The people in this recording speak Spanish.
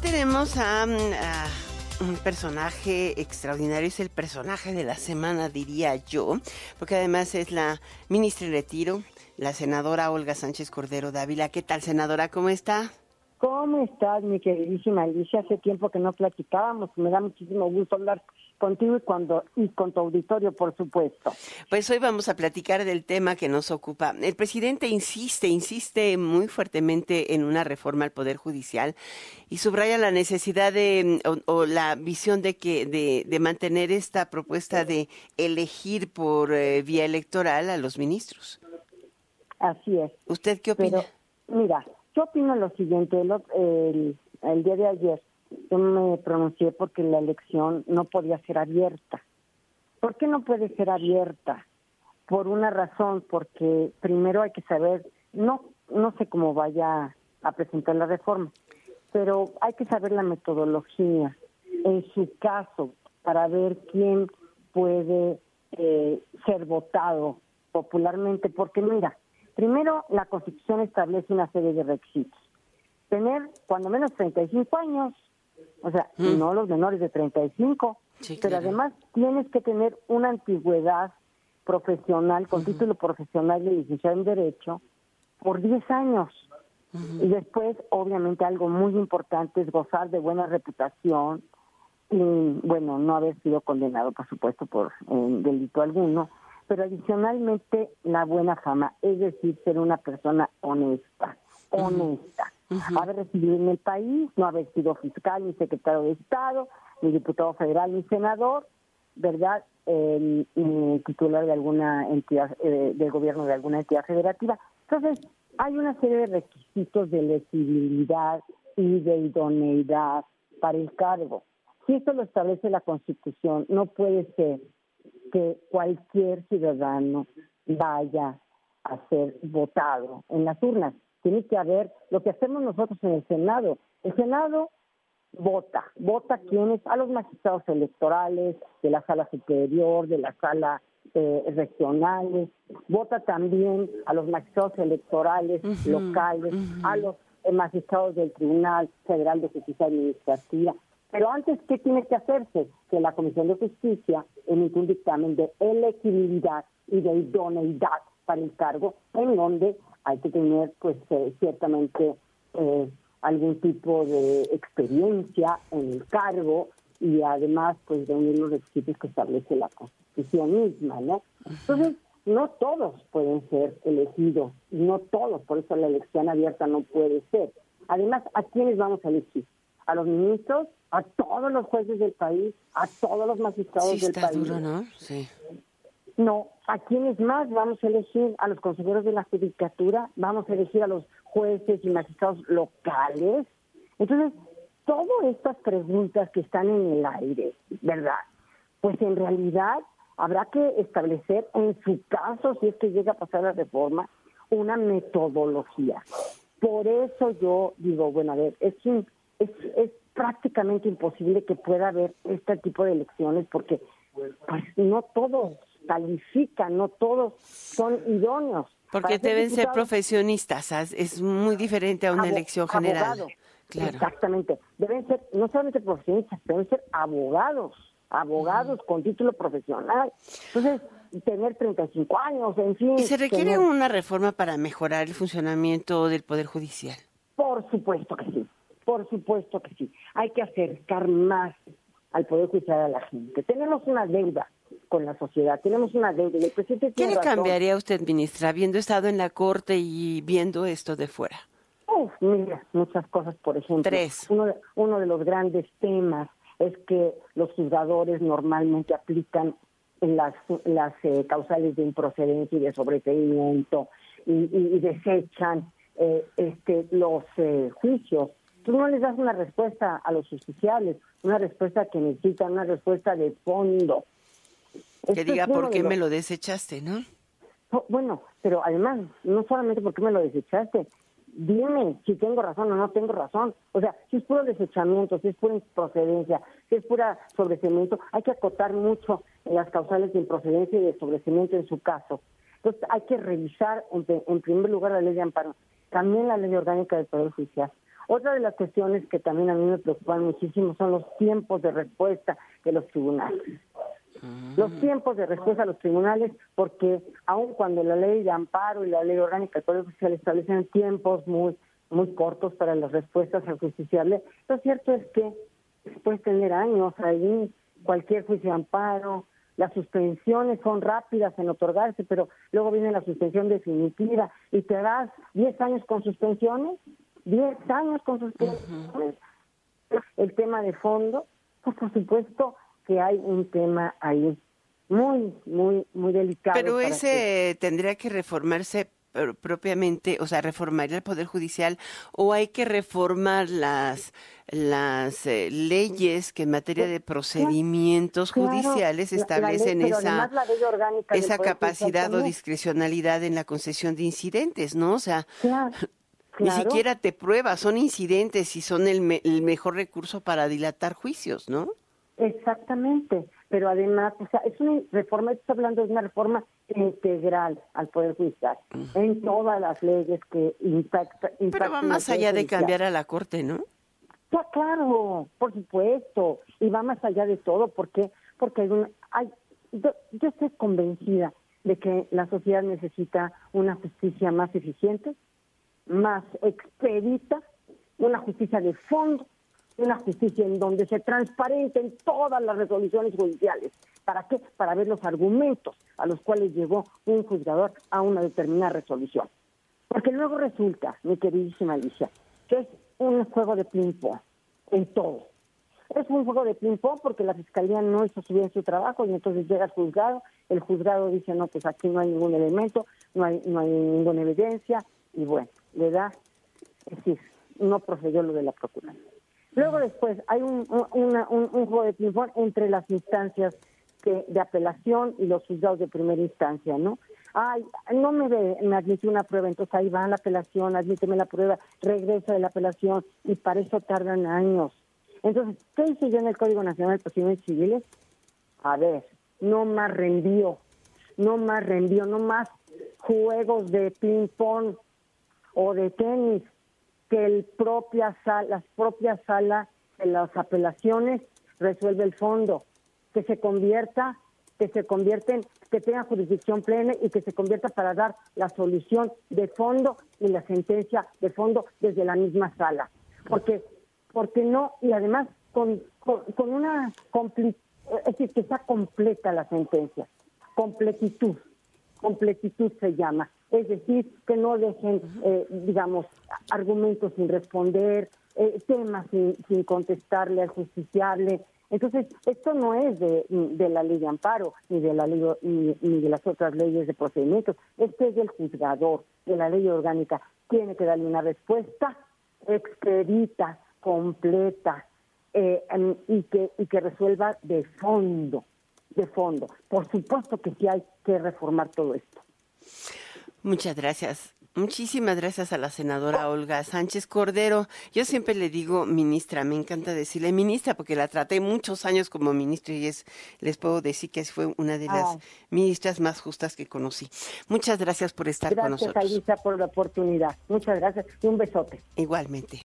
Tenemos a, un personaje extraordinario, es el personaje de la semana, diría yo, porque además es la ministra de retiro, la senadora Olga Sánchez Cordero Dávila. ¿Qué tal, senadora? ¿Cómo está? ¿Cómo estás, mi queridísima Alicia? Hace tiempo que no platicábamos, me da muchísimo gusto hablar contigo y, cuando, y con tu auditorio, por supuesto. Pues hoy vamos a platicar del tema que nos ocupa. El presidente insiste, insiste muy fuertemente en una reforma al Poder Judicial y subraya la necesidad de, o, la visión de que de, de, mantener esta propuesta de elegir por eh, vía electoral a los ministros. Así es. ¿Usted qué opina? mira, yo opino lo siguiente, el, el, día de ayer yo me pronuncié porque la elección no podía ser abierta. ¿Por qué no puede ser abierta? Por una razón, porque primero hay que saber, no, no sé cómo vaya a presentar la reforma, pero hay que saber la metodología en su caso para ver quién puede eh, ser votado popularmente, porque mira, Primero, la Constitución establece una serie de requisitos. Tener cuando menos 35 años, o sea, mm. no los menores de 35, pero además tienes que tener una antigüedad profesional, con título profesional de licenciado en Derecho, por 10 años. Y después, obviamente, algo muy importante es gozar de buena reputación y, bueno, no haber sido condenado, por supuesto, por eh, delito alguno pero adicionalmente la buena fama, es decir, ser una persona honesta, honesta. Haber residido en el país, no haber sido fiscal, ni secretario de Estado, ni diputado federal, ni senador, ¿verdad? ni titular de alguna entidad, eh, del gobierno de alguna entidad federativa. Entonces, hay una serie de requisitos de elegibilidad y de idoneidad para el cargo. Si esto lo establece la Constitución, no puede ser que cualquier ciudadano vaya a ser votado en las urnas. Tiene que haber lo que hacemos nosotros en el Senado. El Senado vota, vota quienes, a los magistrados electorales de la sala superior, de la sala eh, regionales, vota también a los magistrados electorales locales, a los eh, magistrados del Tribunal Federal de Justicia Administrativa, pero antes, ¿qué tiene que hacerse? Que la Comisión de Justicia emite un dictamen de elegibilidad y de idoneidad para el cargo, en donde hay que tener, pues, eh, ciertamente eh, algún tipo de experiencia en el cargo y además, pues, de unir los requisitos que establece la Constitución misma, ¿no? Entonces, no todos pueden ser elegidos, no todos, por eso la elección abierta no puede ser. Además, ¿a quiénes vamos a elegir? ¿A los ministros? a todos los jueces del país, a todos los magistrados del país. Duro, ¿no? Sí. No, a quienes más vamos a elegir, a los consejeros de la judicatura, vamos a elegir a los jueces y magistrados locales. Entonces, todas estas preguntas que están en el aire, ¿verdad? Pues en realidad habrá que establecer en su caso, si es que llega a pasar la reforma, una metodología. Por eso yo digo, bueno, a ver, es, es, es prácticamente imposible que pueda haber este tipo de elecciones porque pues no todos califican, no todos son idóneos. Porque deben ser profesionistas, es muy diferente a una elección general. Exactamente. Deben ser no solamente profesionistas, deben ser abogados, abogados con título profesional. Entonces, tener 35 años, en fin. ¿Y se requiere una reforma para mejorar el funcionamiento del Poder Judicial? Por supuesto que sí. Por supuesto que sí. Hay que acercar más al Poder Judicial a la gente. Tenemos una deuda con la sociedad, tenemos una deuda. El presidente ¿Qué le cambiaría a usted, ministra, habiendo estado en la Corte y viendo esto de fuera? Uf, mira, muchas cosas, por ejemplo. Tres. Uno de, uno de los grandes temas es que los juzgadores normalmente aplican las, las eh, causales de improcedencia y de sobreseimiento y, desechan eh, este, los eh, juicios tú no les das una respuesta a los justiciales, una respuesta que necesitan, una respuesta de fondo. Que diga por qué me lo desechaste, ¿no? Bueno, pero además, no solamente por qué me lo desechaste, dime si tengo razón o no tengo razón. O sea, si es puro desechamiento, si es pura improcedencia, si es pura sobrecimiento, hay que acotar mucho en las causales de improcedencia y de sobrecimiento en su caso. Entonces, hay que revisar, en, en primer lugar, la ley de amparo, también la ley orgánica del Poder Judicial Otra de las cuestiones que también a mí me preocupan muchísimo son los tiempos de respuesta de los tribunales. Los mm. tiempos de respuesta a los tribunales, porque aun cuando la ley de amparo y la ley orgánica del Poder Judicial establecen tiempos muy muy cortos para las respuestas al justiciable, lo cierto es que puedes tener años ahí, cualquier juicio de amparo, las suspensiones son rápidas en otorgarse, pero luego viene la suspensión definitiva y te das 10 años con suspensiones, 10 años con suspensiones. El tema de fondo, pues por supuesto que hay un tema ahí muy, muy, muy delicado. Pero ese tendría que reformarse propiamente, o sea, reformar el Poder Judicial o hay que reformar las las eh, leyes que en materia de procedimientos judiciales establecen esa, esa capacidad o discrecionalidad en la concesión de incidentes, ¿no? O sea, ni siquiera te pruebas, son incidentes y son el, el mejor recurso para dilatar juicios, ¿no? Exactamente, pero además, o sea, es una reforma, estoy hablando de una reforma integral al Poder Judicial, en todas las leyes que impactan. Pero va más allá de cambiar a la Corte, ¿no? Ya, claro, por supuesto, y va más allá de todo, porque porque hay, un, hay yo, yo estoy convencida de que la sociedad necesita una justicia más eficiente, más expedita, una justicia de fondo, una justicia en donde se transparenten todas las resoluciones judiciales. ¿Para qué? Para ver los argumentos a los cuales llegó un juzgador a una determinada resolución. Porque luego resulta, mi queridísima Alicia, que es un juego de ping-pong en todo. Es un juego de ping-pong porque la fiscalía no hizo bien su trabajo y entonces llega el juzgado, el juzgado dice, no, pues aquí no hay ningún elemento, no hay, no hay ninguna evidencia, y bueno, le da, es decir, no procedió lo de la procuración. Luego después hay un, juego de ping-pong entre las instancias de apelación y los juzgados de primera instancia, ¿no? Ay, no me, me admitió una prueba, entonces ahí va la apelación, admíteme la prueba, regresa de la apelación y para eso tardan años. Entonces, ¿qué hice yo en el Código Nacional de Procedimientos Civiles? A ver, no más reenvío, no más reenvío, no más juegos de ping-pong o de tenis que el propia sala, las propias salas de las apelaciones resuelve el fondo, que se convierta, que se convierten, que tenga jurisdicción plena y que se convierta para dar la solución de fondo y la sentencia de fondo desde la misma sala. Porque, porque no, y además con, con, con una, es decir, que sea completa la sentencia, completitud completitud se llama. Es decir, que no dejen, eh, digamos, argumentos sin responder, eh, temas sin, sin, contestarle al justiciable. Entonces, esto no es de, de la ley de amparo, ni de la ley ni, ni, de las otras leyes de procedimientos. Este es del juzgador, de la ley orgánica. Tiene que darle una respuesta expedita, completa, eh, y, que, y que resuelva de fondo de fondo. Por supuesto que sí hay que reformar todo esto. Muchas gracias. Muchísimas gracias a la senadora Olga Sánchez Cordero. Yo siempre le digo ministra, me encanta decirle ministra porque la traté muchos años como ministra y es, les puedo decir que fue una de las ministras más justas que conocí. Muchas gracias por estar con nosotros. Gracias, por la oportunidad. Muchas gracias y un besote. Igualmente.